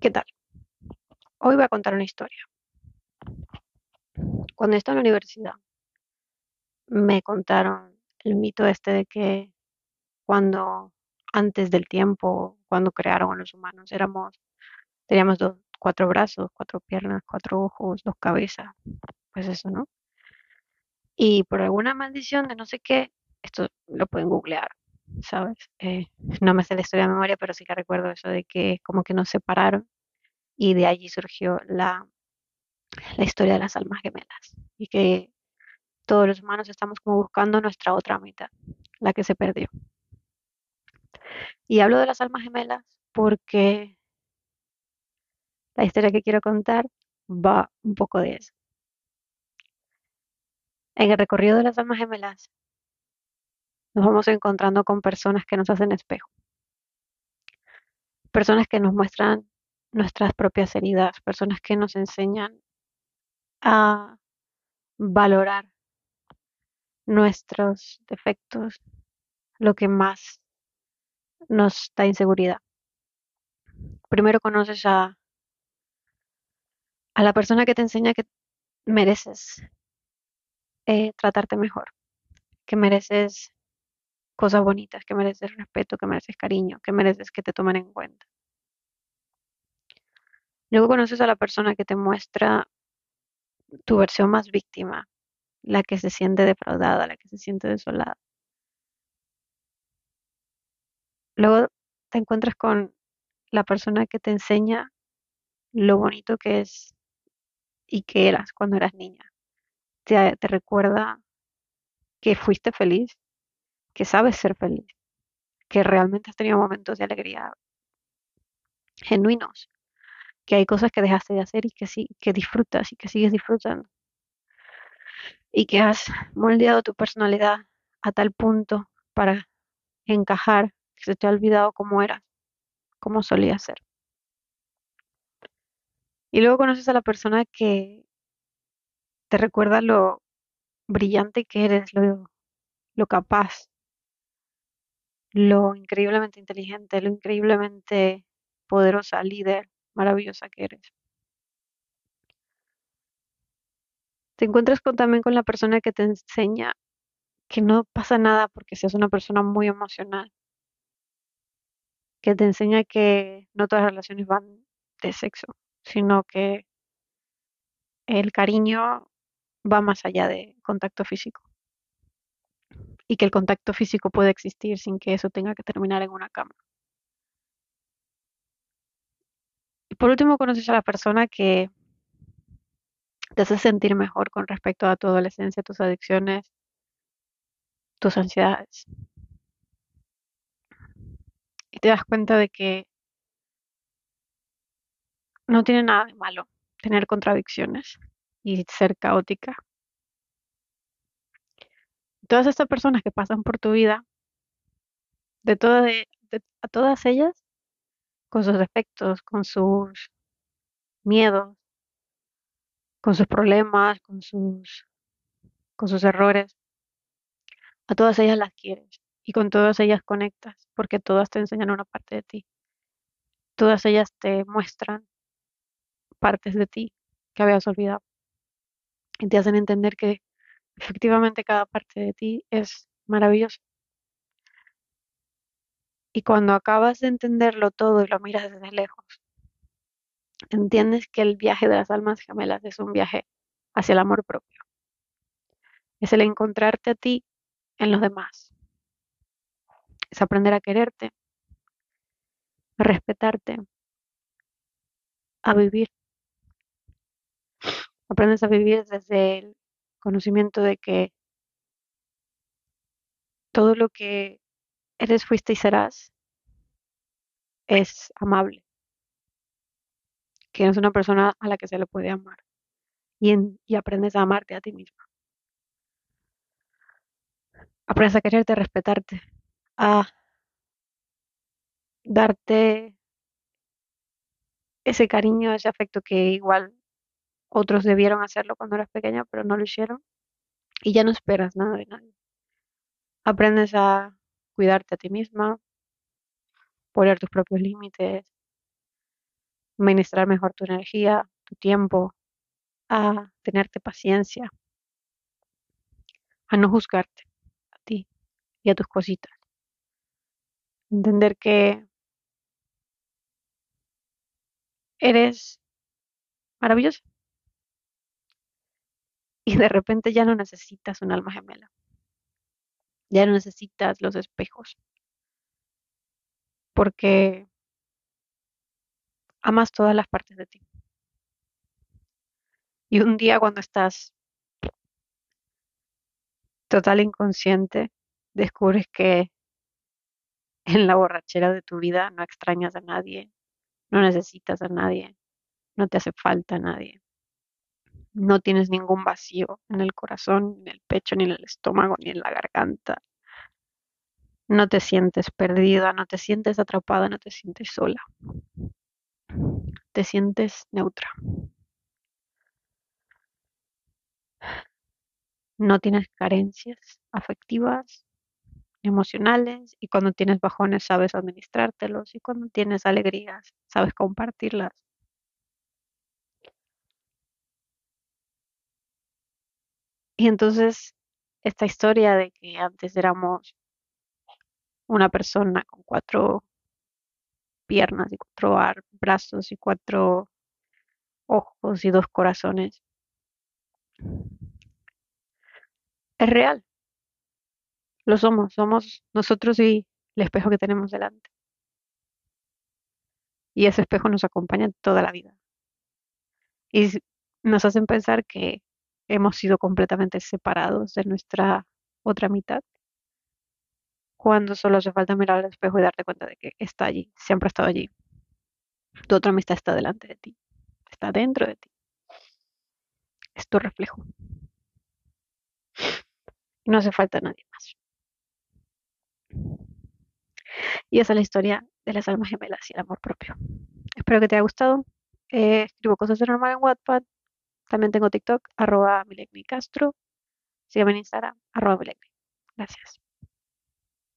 ¿Qué tal? Hoy voy a contar una historia. Cuando estaba en la universidad, me contaron el mito este de que cuando antes del tiempo, cuando crearon a los humanos, éramos, teníamos dos, cuatro brazos, cuatro piernas, cuatro ojos, dos cabezas, pues eso, ¿no? Y por alguna maldición de no sé qué, esto lo pueden googlear, ¿sabes? Eh, no me sé la historia de memoria, pero sí que recuerdo eso de que como que nos separaron y de allí surgió la, la historia de las almas gemelas y que todos los humanos estamos como buscando nuestra otra mitad, la que se perdió. Y hablo de las almas gemelas porque la historia que quiero contar va un poco de eso. En el recorrido de las almas gemelas nos vamos encontrando con personas que nos hacen espejo, personas que nos muestran nuestras propias heridas, personas que nos enseñan a valorar nuestros defectos, lo que más nos da inseguridad. Primero conoces a, a la persona que te enseña que mereces eh, tratarte mejor, que mereces cosas bonitas, que mereces respeto, que mereces cariño, que mereces que te tomen en cuenta. Luego conoces a la persona que te muestra tu versión más víctima, la que se siente defraudada, la que se siente desolada. Luego te encuentras con la persona que te enseña lo bonito que es y que eras cuando eras niña. Te, te recuerda que fuiste feliz, que sabes ser feliz, que realmente has tenido momentos de alegría genuinos, que hay cosas que dejaste de hacer y que sí, que disfrutas y que sigues disfrutando. Y que has moldeado tu personalidad a tal punto para encajar que se te ha olvidado cómo eras, cómo solías ser. Y luego conoces a la persona que te recuerda lo brillante que eres, lo, lo capaz, lo increíblemente inteligente, lo increíblemente poderosa, líder, maravillosa que eres. Te encuentras también con la persona que te enseña que no pasa nada porque seas una persona muy emocional, que te enseña que no todas las relaciones van de sexo, sino que el cariño va más allá de contacto físico y que el contacto físico puede existir sin que eso tenga que terminar en una cama. Y por último conoces a la persona que te hace sentir mejor con respecto a tu adolescencia, tus adicciones, tus ansiedades. Y te das cuenta de que no tiene nada de malo tener contradicciones y ser caótica. Todas estas personas que pasan por tu vida, de, todas a todas ellas, con sus defectos, con sus miedos, con sus problemas, con sus, con sus errores. A todas ellas las quieres y con todas ellas conectas porque todas te enseñan una parte de ti. Todas ellas te muestran partes de ti que habías olvidado y te hacen entender que efectivamente cada parte de ti es maravillosa. Y cuando acabas de entenderlo todo y lo miras desde lejos, entiendes que el viaje de las almas gemelas es un viaje hacia el amor propio. Es el encontrarte a ti en los demás. Es aprender a quererte, a respetarte, a vivir. Aprendes a vivir desde el conocimiento de que todo lo que eres, fuiste y serás es amable, que eres una persona a la que se le puede amar y, en- y aprendes a amarte a ti misma. Aprendes a quererte, a respetarte, a darte ese cariño, ese afecto que igual otros debieron hacerlo cuando eras pequeña, pero no lo hicieron y ya no esperas nada de nadie. Aprendes a cuidarte a ti misma, poner tus propios límites, administrar mejor tu energía, tu tiempo, a tenerte paciencia, a no juzgarte a ti y a tus cositas. Entender que eres maravilloso y de repente ya no necesitas un alma gemela. Ya no necesitas los espejos. Porque amas todas las partes de ti. Y un día cuando estás total inconsciente, descubres que en la borrachera de tu vida no extrañas a nadie, no necesitas a nadie, no te hace falta a nadie. No tienes ningún vacío en el corazón, ni en el pecho, ni en el estómago, ni en la garganta. No te sientes perdida, no te sientes atrapada, no te sientes sola. Te sientes neutra. No tienes carencias afectivas, emocionales, y cuando tienes bajones sabes administrártelos, y cuando tienes alegrías sabes compartirlas. Y entonces esta historia de que antes éramos una persona con cuatro piernas y cuatro brazos y cuatro ojos y dos corazones es real. Lo somos, somos nosotros y el espejo que tenemos delante. Y ese espejo nos acompaña toda la vida. Y nos hacen pensar que hemos sido completamente separados de nuestra otra mitad, cuando solo hace falta mirar al espejo y darte cuenta de que está allí, siempre ha estado allí. Tu otra mitad está delante de ti, está dentro de ti. Es tu reflejo. no hace falta nadie más. Y esa es la historia de las almas gemelas y el amor propio. Espero que te haya gustado. Eh, escribo cosas de normal en Wattpad. También tengo TikTok, arroba Castro. Sígueme en Instagram, arroba Gracias.